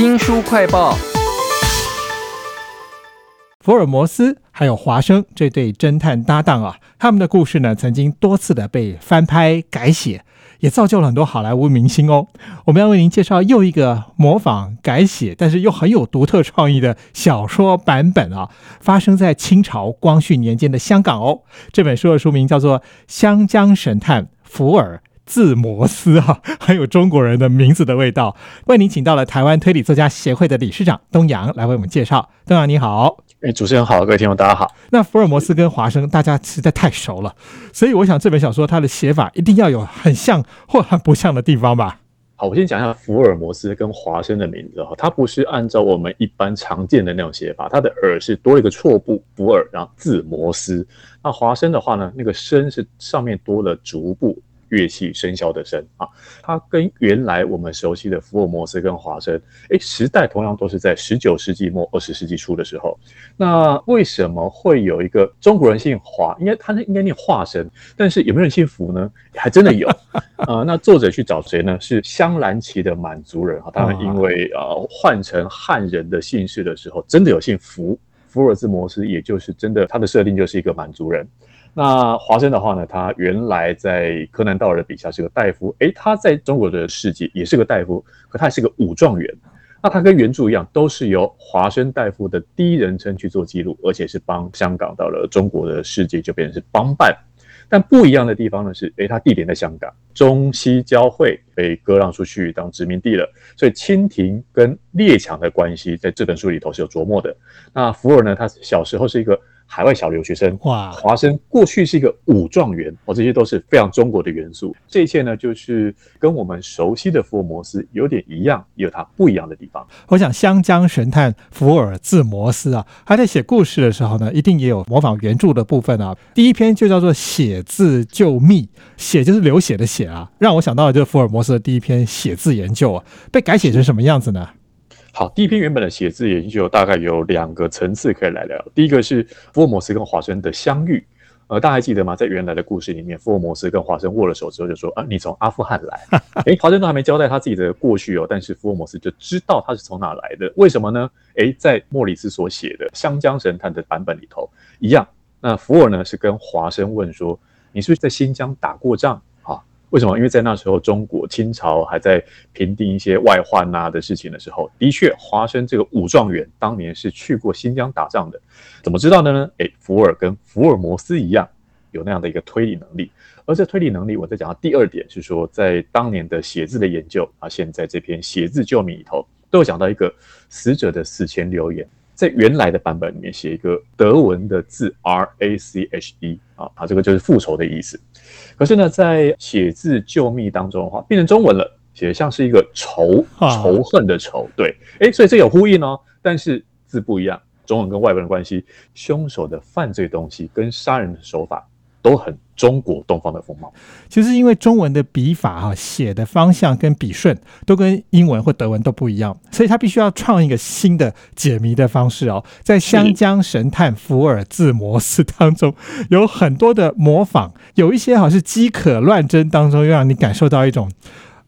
新书快报：福尔摩斯还有华生这对侦探搭档啊，他们的故事呢，曾经多次的被翻拍改写，也造就了很多好莱坞明星哦。我们要为您介绍又一个模仿改写，但是又很有独特创意的小说版本啊，发生在清朝光绪年间的香港哦。这本书的书名叫做《湘江神探福尔》。自摩斯哈，很有中国人的名字的味道。为您请到了台湾推理作家协会的理事长东阳来为我们介绍。东阳你好，哎，主持人好，各位听众大家好。那福尔摩斯跟华生大家实在太熟了，所以我想这本小说它的写法一定要有很像或很不像的地方吧？好，我先讲一下福尔摩斯跟华生的名字哈，它不是按照我们一般常见的那种写法，它的耳是多了一个错部，福尔然后字摩斯。那华生的话呢，那个生是上面多了足部。乐器生肖的生啊，它跟原来我们熟悉的福尔摩斯跟华生，哎，时代同样都是在十九世纪末二十世纪初的时候。那为什么会有一个中国人姓华？应该他应该念华生，但是有没有人姓福呢？还真的有啊。那作者去找谁呢？是香兰旗的满族人啊。他们因为呃换成汉人的姓氏的时候，真的有姓福，福尔兹摩斯，也就是真的他的设定就是一个满族人。那华生的话呢？他原来在柯南道尔的笔下是个大夫，诶，他在中国的世界也是个大夫，可他是个武状元。那他跟原著一样，都是由华生大夫的第一人称去做记录，而且是帮香港到了中国的世界就变成是帮办。但不一样的地方呢是，诶，他地点在香港，中西交汇被割让出去当殖民地了，所以清廷跟列强的关系在这本书里头是有琢磨的。那福尔呢，他小时候是一个。海外小留学生哇，华生过去是一个武状元哦，这些都是非常中国的元素。这一切呢，就是跟我们熟悉的福尔摩斯有点一样，也有它不一样的地方。我想湘江神探福尔自摩斯啊，他在写故事的时候呢，一定也有模仿原著的部分啊。第一篇就叫做写字救密，写就是流血的血啊，让我想到的就是福尔摩斯的第一篇写字研究啊，被改写成什么样子呢？好，第一篇原本的写字研究大概有两个层次可以来聊。第一个是福尔摩斯跟华生的相遇，呃，大家还记得吗？在原来的故事里面，福尔摩斯跟华生握了手之后就说：“啊，你从阿富汗来。” 哎，华生都还没交代他自己的过去哦，但是福尔摩斯就知道他是从哪来的。为什么呢？哎，在莫里斯所写的《湘江神探》的版本里头一样。那福尔呢是跟华生问说：“你是不是在新疆打过仗？”为什么？因为在那时候，中国清朝还在平定一些外患呐的事情的时候，的确，华生这个武状元当年是去过新疆打仗的。怎么知道的呢？诶，福尔跟福尔摩斯一样，有那样的一个推理能力。而这推理能力，我在讲到第二点是说，在当年的写字的研究啊，现在这篇写字救命里头，都有讲到一个死者的死前留言。在原来的版本里面写一个德文的字 R A C H E 啊，啊，这个就是复仇的意思。可是呢，在写字救密当中的话，变成中文了，写的像是一个仇仇恨的仇。对，哎，所以这有呼应哦，但是字不一样，中文跟外文的关系，凶手的犯罪东西跟杀人的手法。都很中国东方的风貌。其实因为中文的笔法哈，写的方向跟笔顺都跟英文或德文都不一样，所以他必须要创一个新的解谜的方式哦。在《湘江神探福尔摩斯》当中，有很多的模仿，有一些好是饥渴乱真当中，又让你感受到一种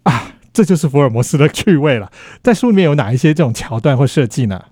啊，这就是福尔摩斯的趣味了。在书里面有哪一些这种桥段或设计呢？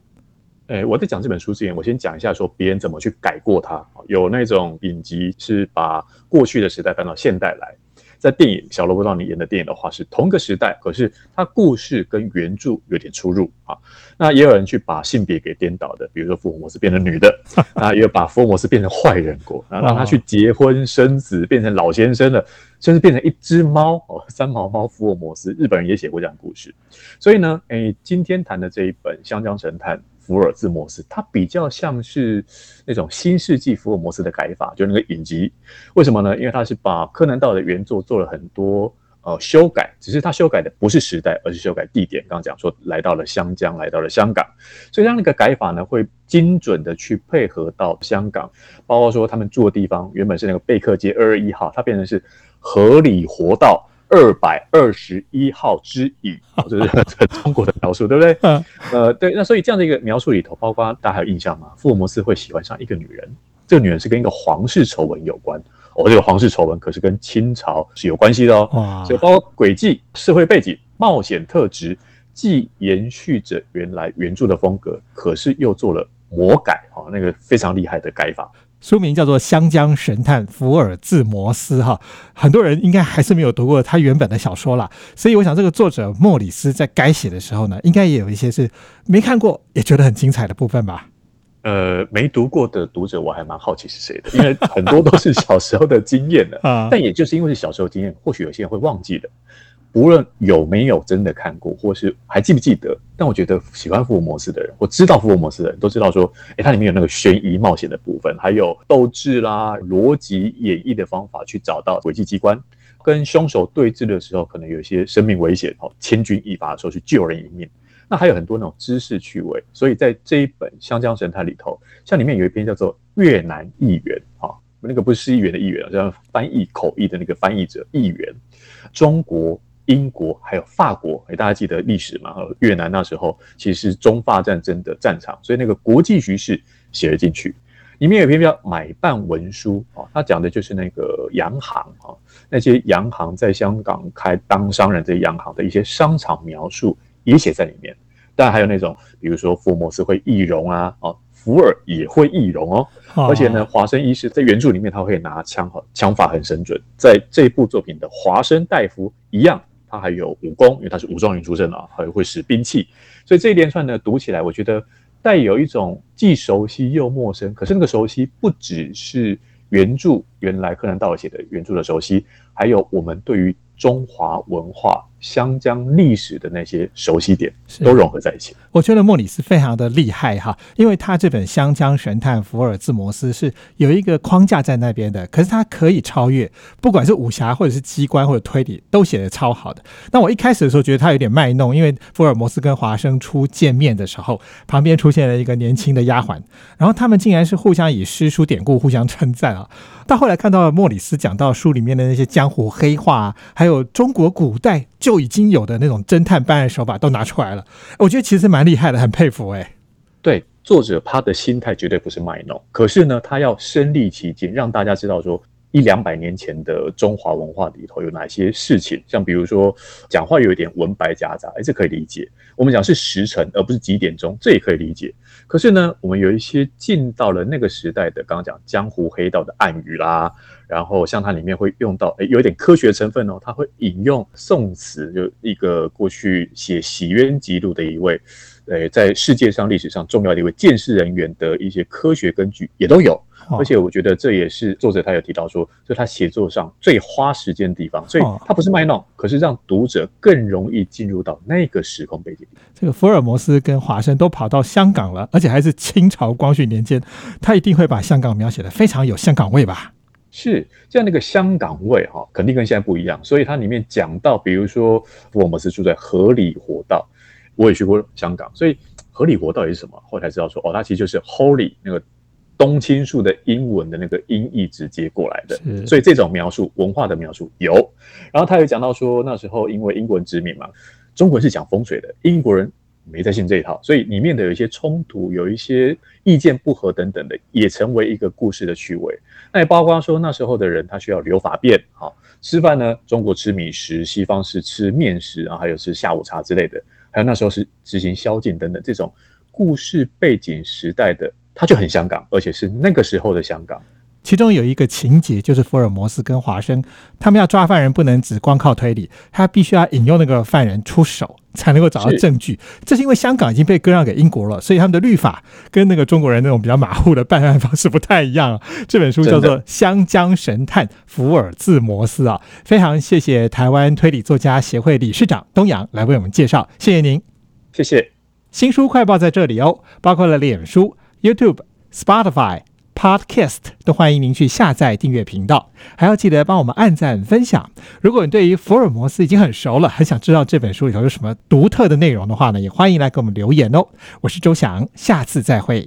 诶，我在讲这本书之前，我先讲一下说别人怎么去改过它。有那种影集是把过去的时代搬到现代来，在电影小罗伯特你演的电影的话是同一个时代，可是它故事跟原著有点出入啊。那也有人去把性别给颠倒的，比如说福尔摩斯变成女的，啊，也有把福尔摩斯变成坏人过，啊，让他去结婚生子，变成老先生了，甚至变成一只猫哦，三毛猫福尔摩斯，日本人也写过这样故事。所以呢，诶，今天谈的这一本《香江神探》。福尔兹摩斯，它比较像是那种新世纪福尔摩斯的改法，就那个影集。为什么呢？因为它是把柯南道的原作做了很多呃修改，只是它修改的不是时代，而是修改地点。刚刚讲说来到了湘江，来到了香港，所以这样的一个改法呢，会精准的去配合到香港，包括说他们住的地方原本是那个贝克街二二一号，它变成是合理活道。二百二十一号之椅，这是中国的描述，对不对？嗯，呃，对。那所以这样的一个描述里头，包括大家还有印象吗？福尔摩斯会喜欢上一个女人，这个女人是跟一个皇室丑闻有关。哦，这个皇室丑闻可是跟清朝是有关系的哦。哇！所以包括轨迹、社会背景、冒险特质、既延续着原来原著的风格，可是又做了魔改，哈，那个非常厉害的改法。书名叫做《香江神探福尔兹摩斯》哈，很多人应该还是没有读过他原本的小说啦，所以我想这个作者莫里斯在改写的时候呢，应该也有一些是没看过也觉得很精彩的部分吧。呃，没读过的读者我还蛮好奇是谁的，因为很多都是小时候的经验的 啊，但也就是因为是小时候经验，或许有些人会忘记的。不论有没有真的看过，或是还记不记得，但我觉得喜欢福尔摩斯的人，我知道福尔摩斯的人都知道说，诶，它里面有那个悬疑冒险的部分，还有斗智啦、逻辑演绎的方法去找到诡计机关，跟凶手对峙的时候，可能有一些生命危险哦，千钧一发的时候去救人一命。那还有很多那种知识趣味，所以在这一本《香江神探》里头，像里面有一篇叫做《越南议员》啊，那个不是议员的议员，叫翻译口译的那个翻译者议员，中国。英国还有法国，哎，大家记得历史嘛？越南那时候其实是中法战争的战场，所以那个国际局势写了进去。里面有篇叫《买办文书》啊，它讲的就是那个洋行啊，那些洋行在香港开当商人这些洋行的一些商场描述也写在里面。当然还有那种，比如说福尔摩斯会易容啊，哦，福尔也会易容哦。而且呢，华生医师在原著里面他会拿枪，哈，枪法很神准。在这部作品的华生大夫一样。他还有武功，因为他是武状元出身啊，还会使兵器，所以这一连串呢读起来，我觉得带有一种既熟悉又陌生。可是那个熟悉不只是原著原来柯南道尔写的原著的熟悉，还有我们对于中华文化。湘江历史的那些熟悉点都融合在一起。我觉得莫里斯非常的厉害哈，因为他这本《湘江神探福尔兹摩斯》是有一个框架在那边的，可是他可以超越，不管是武侠或者是机关或者推理，都写得超好的。那我一开始的时候觉得他有点卖弄，因为福尔摩斯跟华生初见面的时候，旁边出现了一个年轻的丫鬟，然后他们竟然是互相以诗书典故互相称赞啊。到后来看到莫里斯讲到书里面的那些江湖黑话，还有中国古代就已经有的那种侦探办案手法都拿出来了，我觉得其实蛮厉害的，很佩服哎。对，作者他的心态绝对不是卖弄，可是呢，他要身历其境，让大家知道说一两百年前的中华文化里头有哪些事情，像比如说讲话有一点文白夹杂，哎，这可以理解。我们讲是时辰而不是几点钟，这也可以理解。可是呢，我们有一些进到了那个时代的，刚刚讲江湖黑道的暗语啦，然后像它里面会用到，哎，有一点科学成分哦，它会引用宋词，就一个过去写《洗冤集录》的一位，呃，在世界上历史上重要的一位鉴识人员的一些科学根据也都有。而且我觉得这也是作者他有提到说，就他写作上最花时间的地方，所以他不是卖弄，可是让读者更容易进入到那个时空背景。这个福尔摩斯跟华生都跑到香港了，而且还是清朝光绪年间，他一定会把香港描写的非常有香港味吧？是这样，那个香港味哈，肯定跟现在不一样。所以它里面讲到，比如说福尔摩斯住在河里活道，我也去过香港，所以河里活道是什么？后来才知道说，哦，它其实就是 Holy 那个。冬青树的英文的那个音译直接过来的，所以这种描述文化的描述有。然后他有讲到说，那时候因为英国人殖民嘛，中国人是讲风水的，英国人没在信这一套，所以里面的有一些冲突，有一些意见不合等等的，也成为一个故事的趣味。那也包括说那时候的人他需要留法便，哈，吃饭呢，中国吃米食，西方是吃面食，然后还有吃下午茶之类的，还有那时候是执行宵禁等等这种故事背景时代的。他就很香港，而且是那个时候的香港。其中有一个情节，就是福尔摩斯跟华生他们要抓犯人，不能只光靠推理，他必须要引诱那个犯人出手，才能够找到证据。这是因为香港已经被割让给英国了，所以他们的律法跟那个中国人那种比较马虎的办案方式不太一样。这本书叫做《香江神探福尔兹摩斯》啊，非常谢谢台湾推理作家协会理事长东阳来为我们介绍，谢谢您，谢谢。新书快报在这里哦，包括了脸书。YouTube、Spotify、Podcast 都欢迎您去下载订阅频道，还要记得帮我们按赞分享。如果你对于福尔摩斯已经很熟了，很想知道这本书里头有什么独特的内容的话呢，也欢迎来给我们留言哦。我是周翔，下次再会。